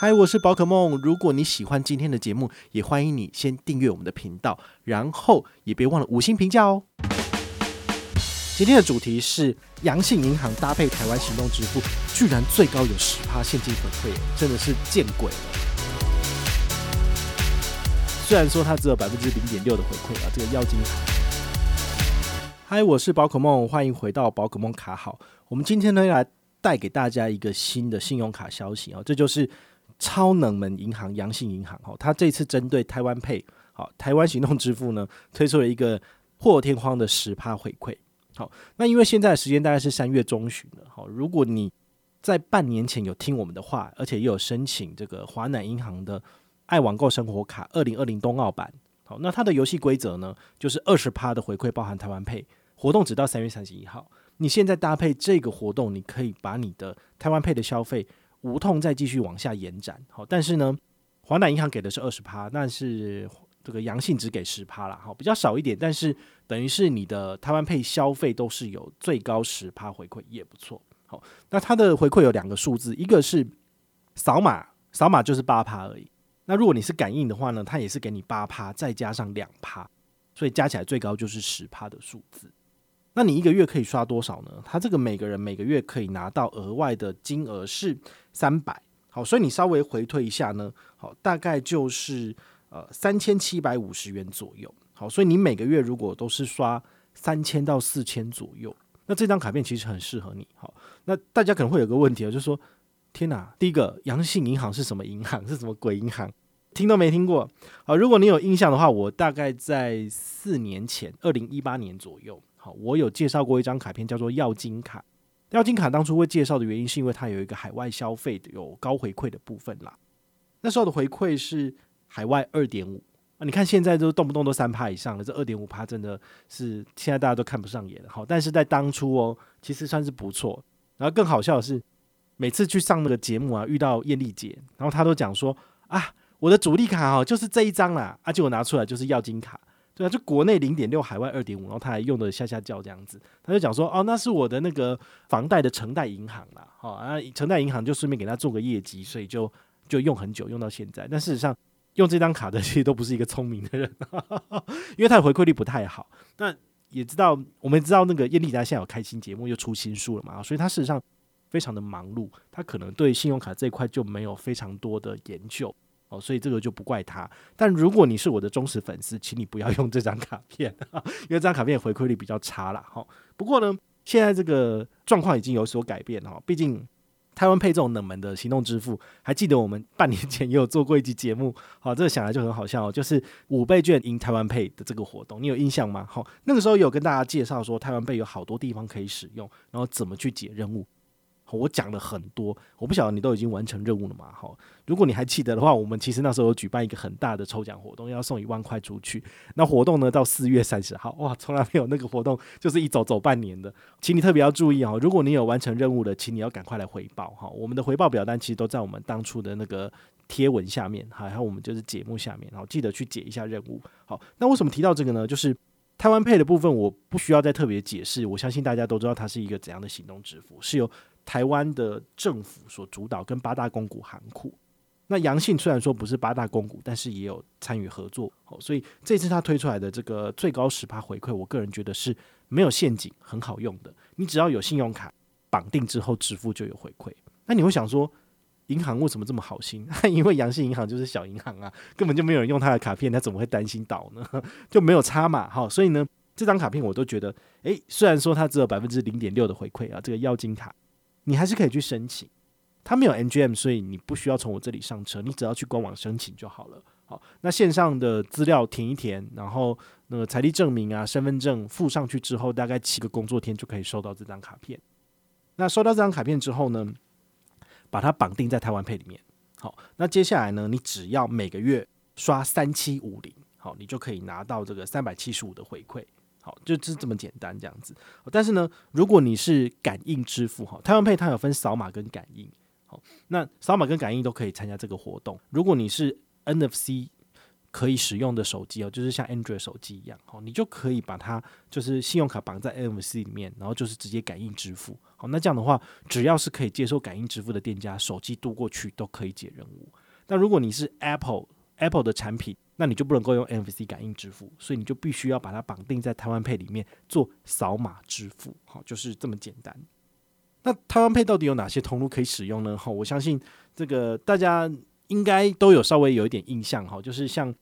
嗨，我是宝可梦。如果你喜欢今天的节目，也欢迎你先订阅我们的频道，然后也别忘了五星评价哦。今天的主题是阳性银行搭配台湾行动支付，居然最高有十趴现金回馈，真的是见鬼了。虽然说它只有百分之零点六的回馈啊，这个妖精卡。嗨，我是宝可梦，欢迎回到宝可梦卡好。我们今天呢，要来带给大家一个新的信用卡消息啊，这就是。超能门银行阳信银行，哈，它这次针对台湾配好，台湾行动支付呢，推出了一个破天荒的十趴回馈，好，那因为现在的时间大概是三月中旬了，好，如果你在半年前有听我们的话，而且也有申请这个华南银行的爱网购生活卡二零二零冬奥版，好，那它的游戏规则呢，就是二十趴的回馈，包含台湾配活动直到三月三十一号，你现在搭配这个活动，你可以把你的台湾配的消费。无痛再继续往下延展，好，但是呢，华南银行给的是二十趴，但是这个阳性只给十趴啦，好，比较少一点，但是等于是你的台湾配消费都是有最高十趴回馈，也不错，好，那它的回馈有两个数字，一个是扫码，扫码就是八趴而已，那如果你是感应的话呢，它也是给你八趴，再加上两趴，所以加起来最高就是十趴的数字。那你一个月可以刷多少呢？他这个每个人每个月可以拿到额外的金额是三百，好，所以你稍微回退一下呢，好，大概就是呃三千七百五十元左右，好，所以你每个月如果都是刷三千到四千左右，那这张卡片其实很适合你，好，那大家可能会有个问题啊，就是说，天哪，第一个阳信银行是什么银行？是什么鬼银行？听都没听过，好，如果你有印象的话，我大概在四年前，二零一八年左右。好，我有介绍过一张卡片，叫做耀金卡。耀金卡当初会介绍的原因，是因为它有一个海外消费有高回馈的部分啦。那时候的回馈是海外二点五啊，你看现在都动不动都三趴以上了，这二点五趴真的是现在大家都看不上眼了。好，但是在当初哦，其实算是不错。然后更好笑的是，每次去上那个节目啊，遇到艳丽姐，然后她都讲说啊，我的主力卡哦，就是这一张啦，啊，结果拿出来就是耀金卡。对啊，就国内零点六，海外二点五，然后他还用的下下叫这样子，他就讲说哦，那是我的那个房贷的承贷银行啦，好啊，承贷银行就顺便给他做个业绩，所以就就用很久，用到现在。但事实上，用这张卡的其实都不是一个聪明的人，因为他的回馈率不太好。那也知道，我们知道那个叶丽达现在有开新节目，又出新书了嘛，所以他事实上非常的忙碌，他可能对信用卡这一块就没有非常多的研究。哦，所以这个就不怪他。但如果你是我的忠实粉丝，请你不要用这张卡片，因为这张卡片回馈率比较差啦。哈，不过呢，现在这个状况已经有所改变哈。毕竟台湾 Pay 这种冷门的行动支付，还记得我们半年前也有做过一集节目。好，这个想来就很好笑，就是五倍券赢台湾 Pay 的这个活动，你有印象吗？好，那个时候有跟大家介绍说，台湾 Pay 有好多地方可以使用，然后怎么去解任务。我讲了很多，我不晓得你都已经完成任务了吗？好，如果你还记得的话，我们其实那时候有举办一个很大的抽奖活动，要送一万块出去。那活动呢，到四月三十号，哇，从来没有那个活动就是一走走半年的，请你特别要注意哦。如果你有完成任务的，请你要赶快来回报哈。我们的回报表单其实都在我们当初的那个贴文下面，还有我们就是节目下面，然后记得去解一下任务。好，那为什么提到这个呢？就是台湾 Pay 的部分，我不需要再特别解释，我相信大家都知道它是一个怎样的行动支付，是由台湾的政府所主导，跟八大公股行库。那阳信虽然说不是八大公股，但是也有参与合作。哦，所以这次他推出来的这个最高十趴回馈，我个人觉得是没有陷阱，很好用的。你只要有信用卡绑定之后支付就有回馈。那你会想说，银行为什么这么好心？因为阳信银行就是小银行啊，根本就没有人用他的卡片，他怎么会担心倒呢？就没有差嘛。好，所以呢，这张卡片我都觉得，诶，虽然说它只有百分之零点六的回馈啊，这个妖金卡。你还是可以去申请，它没有 N G M，所以你不需要从我这里上车，你只要去官网申请就好了。好，那线上的资料填一填，然后那个财力证明啊、身份证附上去之后，大概七个工作天就可以收到这张卡片。那收到这张卡片之后呢，把它绑定在台湾配里面。好，那接下来呢，你只要每个月刷三七五零，好，你就可以拿到这个三百七十五的回馈。好，就是这么简单这样子。但是呢，如果你是感应支付哈，台湾配它有分扫码跟感应。好，那扫码跟感应都可以参加这个活动。如果你是 NFC 可以使用的手机哦，就是像 Android 手机一样，好，你就可以把它就是信用卡绑在 NFC 里面，然后就是直接感应支付。好，那这样的话，只要是可以接受感应支付的店家，手机渡过去都可以解任务。那如果你是 Apple Apple 的产品，那你就不能够用 NFC 感应支付，所以你就必须要把它绑定在台湾 Pay 里面做扫码支付。好，就是这么简单。那台湾 Pay 到底有哪些通路可以使用呢？好，我相信这个大家应该都有稍微有一点印象哈，就是像。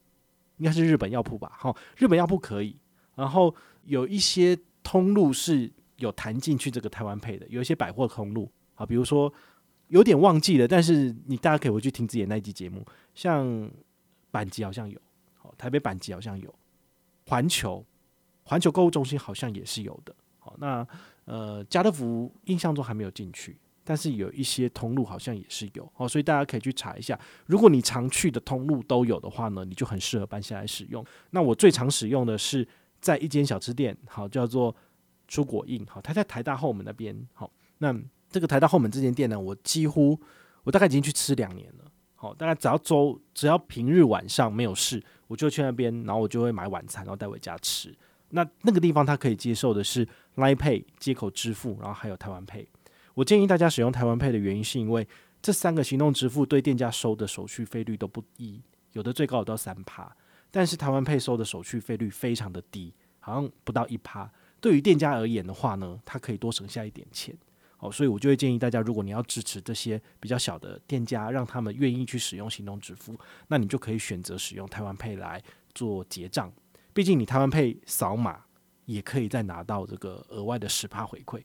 应该是日本药铺吧，哈，日本药铺可以，然后有一些通路是有弹进去这个台湾配的，有一些百货通路啊，比如说有点忘记了，但是你大家可以回去听自己的那一集节目，像阪急好像有，好，台北阪急好像有，环球环球购物中心好像也是有的，好，那呃家乐福印象中还没有进去。但是有一些通路好像也是有哦，所以大家可以去查一下。如果你常去的通路都有的话呢，你就很适合搬下来使用。那我最常使用的是在一间小吃店，好，叫做出果印，好，它在台大后门那边，好。那这个台大后门这间店呢，我几乎我大概已经去吃两年了，好，大概只要周只要平日晚上没有事，我就去那边，然后我就会买晚餐，然后带回家吃。那那个地方它可以接受的是 Line Pay 接口支付，然后还有台湾 Pay。我建议大家使用台湾 Pay 的原因，是因为这三个行动支付对店家收的手续费率都不低，有的最高有到三趴，但是台湾 Pay 收的手续费率非常的低，好像不到一趴。对于店家而言的话呢，它可以多省下一点钱。好，所以我就会建议大家，如果你要支持这些比较小的店家，让他们愿意去使用行动支付，那你就可以选择使用台湾 Pay 来做结账。毕竟你台湾 Pay 扫码也可以再拿到这个额外的十趴回馈。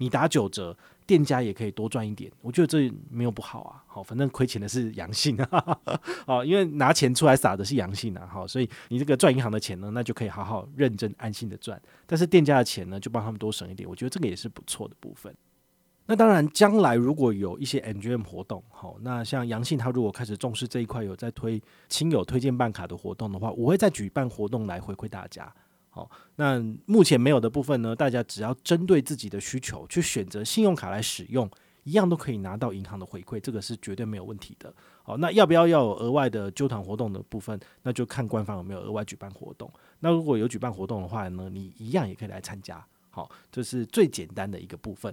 你打九折，店家也可以多赚一点，我觉得这没有不好啊。好，反正亏钱的是阳性啊，好，因为拿钱出来撒的是阳性啊。好，所以你这个赚银行的钱呢，那就可以好好认真安心的赚。但是店家的钱呢，就帮他们多省一点，我觉得这个也是不错的部分。那当然，将来如果有一些 MGM 活动，好，那像阳性他如果开始重视这一块，有在推亲友推荐办卡的活动的话，我会再举办活动来回馈大家。好，那目前没有的部分呢，大家只要针对自己的需求去选择信用卡来使用，一样都可以拿到银行的回馈，这个是绝对没有问题的。好，那要不要要有额外的纠团活动的部分，那就看官方有没有额外举办活动。那如果有举办活动的话呢，你一样也可以来参加。好，这是最简单的一个部分。